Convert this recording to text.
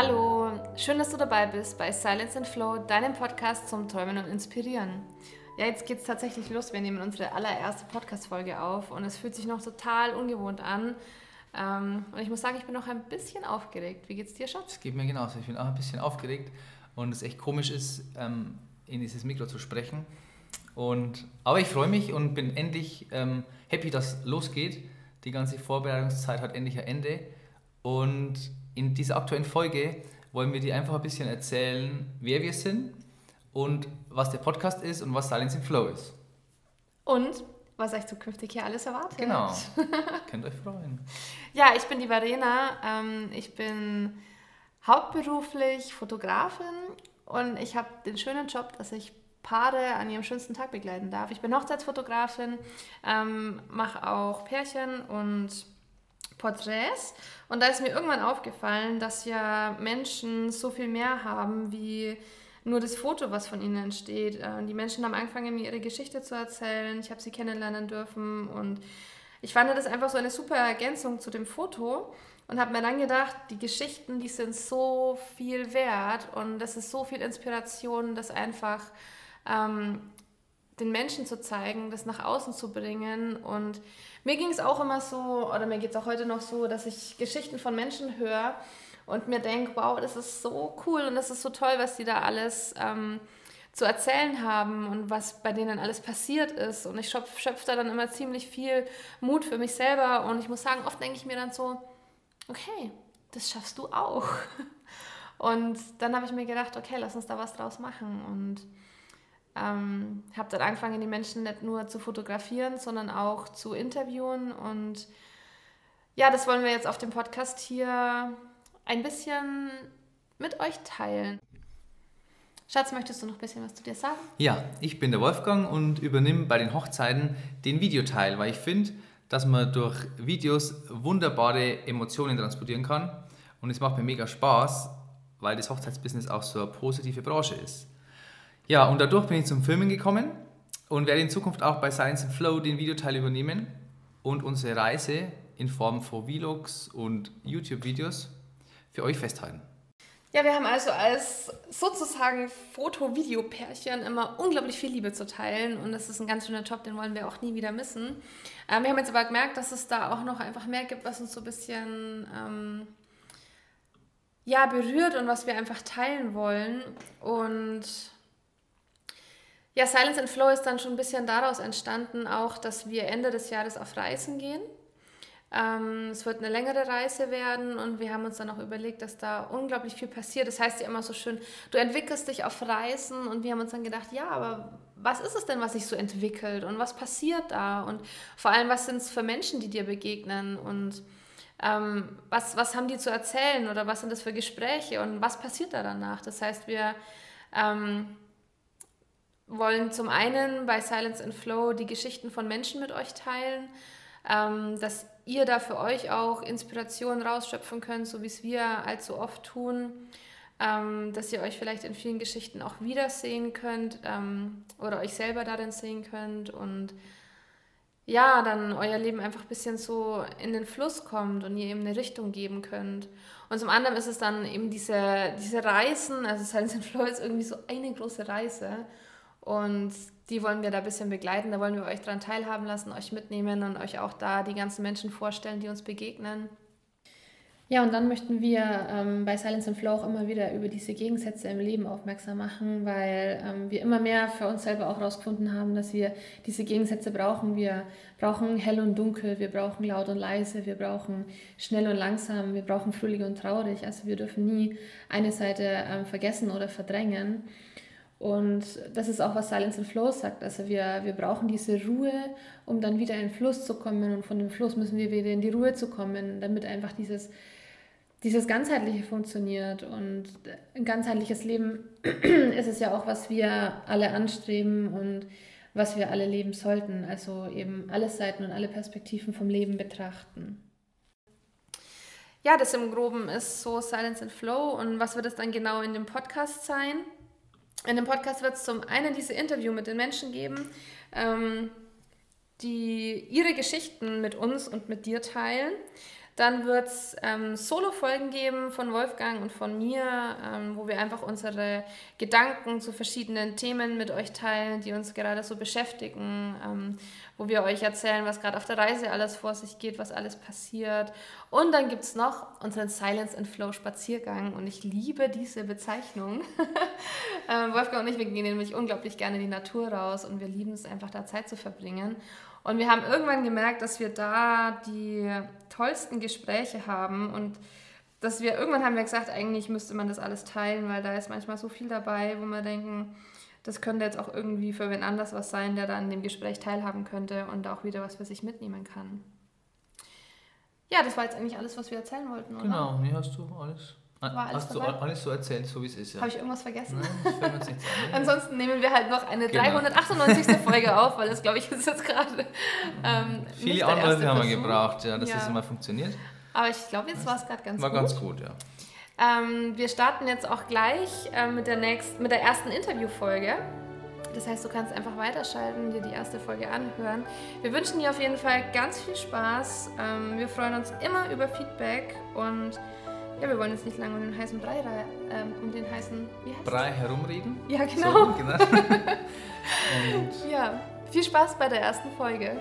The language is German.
Hallo, schön, dass du dabei bist bei Silence and Flow, deinem Podcast zum Träumen und Inspirieren. Ja, jetzt geht es tatsächlich los. Wir nehmen unsere allererste Podcast-Folge auf und es fühlt sich noch total ungewohnt an. Ähm, und ich muss sagen, ich bin noch ein bisschen aufgeregt. Wie geht's dir, Schatz? Es geht mir genauso. Ich bin auch ein bisschen aufgeregt und es echt komisch ist, ähm, in dieses Mikro zu sprechen. Und, aber ich freue mich und bin endlich ähm, happy, dass losgeht. Die ganze Vorbereitungszeit hat endlich ein Ende. Und in dieser aktuellen Folge wollen wir dir einfach ein bisschen erzählen, wer wir sind und was der Podcast ist und was Silence in Flow ist. Und was euch zukünftig hier alles erwartet. Genau. Könnt euch freuen. Ja, ich bin die Verena. Ähm, ich bin hauptberuflich Fotografin und ich habe den schönen Job, dass ich Paare an ihrem schönsten Tag begleiten darf. Ich bin Hochzeitsfotografin, ähm, mache auch Pärchen und Porträts. Und da ist mir irgendwann aufgefallen, dass ja Menschen so viel mehr haben wie nur das Foto, was von ihnen entsteht. Äh, die Menschen haben angefangen, mir ihre Geschichte zu erzählen. Ich habe sie kennenlernen dürfen und ich fand das einfach so eine super Ergänzung zu dem Foto und habe mir dann gedacht, die Geschichten, die sind so viel wert und das ist so viel Inspiration, das einfach ähm, den Menschen zu zeigen, das nach außen zu bringen. Und mir ging es auch immer so, oder mir geht es auch heute noch so, dass ich Geschichten von Menschen höre und mir denke, wow, das ist so cool und das ist so toll, was die da alles ähm, zu erzählen haben und was bei denen alles passiert ist. Und ich schöpfe schöpf da dann immer ziemlich viel Mut für mich selber. Und ich muss sagen, oft denke ich mir dann so, okay, das schaffst du auch. Und dann habe ich mir gedacht, okay, lass uns da was draus machen. Und ähm, habe dann angefangen, die Menschen nicht nur zu fotografieren, sondern auch zu interviewen. Und ja, das wollen wir jetzt auf dem Podcast hier ein bisschen mit euch teilen. Schatz, möchtest du noch ein bisschen was zu dir sagen? Ja, ich bin der Wolfgang und übernehme bei den Hochzeiten den Videoteil, weil ich finde, dass man durch Videos wunderbare Emotionen transportieren kann. Und es macht mir mega Spaß, weil das Hochzeitsbusiness auch so eine positive Branche ist. Ja, und dadurch bin ich zum Filmen gekommen und werde in Zukunft auch bei Science and Flow den Videoteil übernehmen und unsere Reise in Form von Vlogs und YouTube-Videos für euch festhalten. Ja, wir haben also als sozusagen Foto-Video-Pärchen immer unglaublich viel Liebe zu teilen und das ist ein ganz schöner Job, den wollen wir auch nie wieder missen. Ähm, wir haben jetzt aber gemerkt, dass es da auch noch einfach mehr gibt, was uns so ein bisschen ähm, ja, berührt und was wir einfach teilen wollen und ja, Silence and Flow ist dann schon ein bisschen daraus entstanden, auch, dass wir Ende des Jahres auf Reisen gehen. Ähm, es wird eine längere Reise werden und wir haben uns dann auch überlegt, dass da unglaublich viel passiert. Das heißt ja immer so schön, du entwickelst dich auf Reisen und wir haben uns dann gedacht, ja, aber was ist es denn, was sich so entwickelt und was passiert da und vor allem, was sind es für Menschen, die dir begegnen und ähm, was, was haben die zu erzählen oder was sind das für Gespräche und was passiert da danach? Das heißt, wir ähm, wollen zum einen bei Silence and Flow die Geschichten von Menschen mit euch teilen, ähm, dass ihr da für euch auch Inspiration rausschöpfen könnt, so wie es wir allzu oft tun, ähm, dass ihr euch vielleicht in vielen Geschichten auch wiedersehen könnt ähm, oder euch selber darin sehen könnt und ja, dann euer Leben einfach ein bisschen so in den Fluss kommt und ihr eben eine Richtung geben könnt. Und zum anderen ist es dann eben diese, diese Reisen, also Silence and Flow ist irgendwie so eine große Reise. Und die wollen wir da ein bisschen begleiten, da wollen wir euch daran teilhaben lassen, euch mitnehmen und euch auch da die ganzen Menschen vorstellen, die uns begegnen. Ja, und dann möchten wir ähm, bei Silence and Flow auch immer wieder über diese Gegensätze im Leben aufmerksam machen, weil ähm, wir immer mehr für uns selber auch herausgefunden haben, dass wir diese Gegensätze brauchen. Wir brauchen hell und dunkel, wir brauchen laut und leise, wir brauchen schnell und langsam, wir brauchen fröhlich und traurig. Also wir dürfen nie eine Seite ähm, vergessen oder verdrängen. Und das ist auch, was Silence and Flow sagt. Also wir, wir brauchen diese Ruhe, um dann wieder in den Fluss zu kommen. Und von dem Fluss müssen wir wieder in die Ruhe zu kommen, damit einfach dieses, dieses Ganzheitliche funktioniert. Und ein ganzheitliches Leben ist es ja auch, was wir alle anstreben und was wir alle leben sollten. Also eben alle Seiten und alle Perspektiven vom Leben betrachten. Ja, das im Groben ist so Silence and Flow. Und was wird es dann genau in dem Podcast sein? In dem Podcast wird es zum einen diese Interview mit den Menschen geben, ähm, die ihre Geschichten mit uns und mit dir teilen. Dann wird es ähm, Solo-Folgen geben von Wolfgang und von mir, ähm, wo wir einfach unsere Gedanken zu verschiedenen Themen mit euch teilen, die uns gerade so beschäftigen, ähm, wo wir euch erzählen, was gerade auf der Reise alles vor sich geht, was alles passiert. Und dann gibt es noch unseren Silence and Flow Spaziergang und ich liebe diese Bezeichnung. Ähm, Wolfgang und ich, wir gehen nämlich unglaublich gerne in die Natur raus und wir lieben es einfach da Zeit zu verbringen. Und wir haben irgendwann gemerkt, dass wir da die tollsten Gespräche haben und dass wir irgendwann haben wir gesagt, eigentlich müsste man das alles teilen, weil da ist manchmal so viel dabei, wo wir denken, das könnte jetzt auch irgendwie für wen anders was sein, der dann an dem Gespräch teilhaben könnte und auch wieder was für sich mitnehmen kann. Ja, das war jetzt eigentlich alles, was wir erzählen wollten, oder? Genau, nee, hast du alles. War alles hast du dabei? alles so erzählt, so wie es ist, ja. Habe ich irgendwas vergessen? Nein, nicht. Ansonsten nehmen wir halt noch eine Genau. 398. Folge auf, weil das, glaube ich, ist jetzt gerade. Ähm, Viele Anläufe haben wir gebraucht, ja, dass Ja. das immer funktioniert. Aber ich glaube, jetzt war es gerade ganz War gut. ganz gut, ja. Ähm, wir starten jetzt auch gleich äh, mit, der nächsten, mit der ersten Interviewfolge. Das heißt, du kannst einfach weiterschalten, dir die erste Folge anhören. Wir wünschen dir auf jeden Fall ganz viel Spaß. Ähm, wir freuen uns immer über Feedback und ja, wir wollen jetzt nicht lange um den heißen Brei, rei- ähm, um den heißen, wie heißt Brei herumreden. Ja, So, genau. genau. Ja, viel Spaß bei der ersten Folge.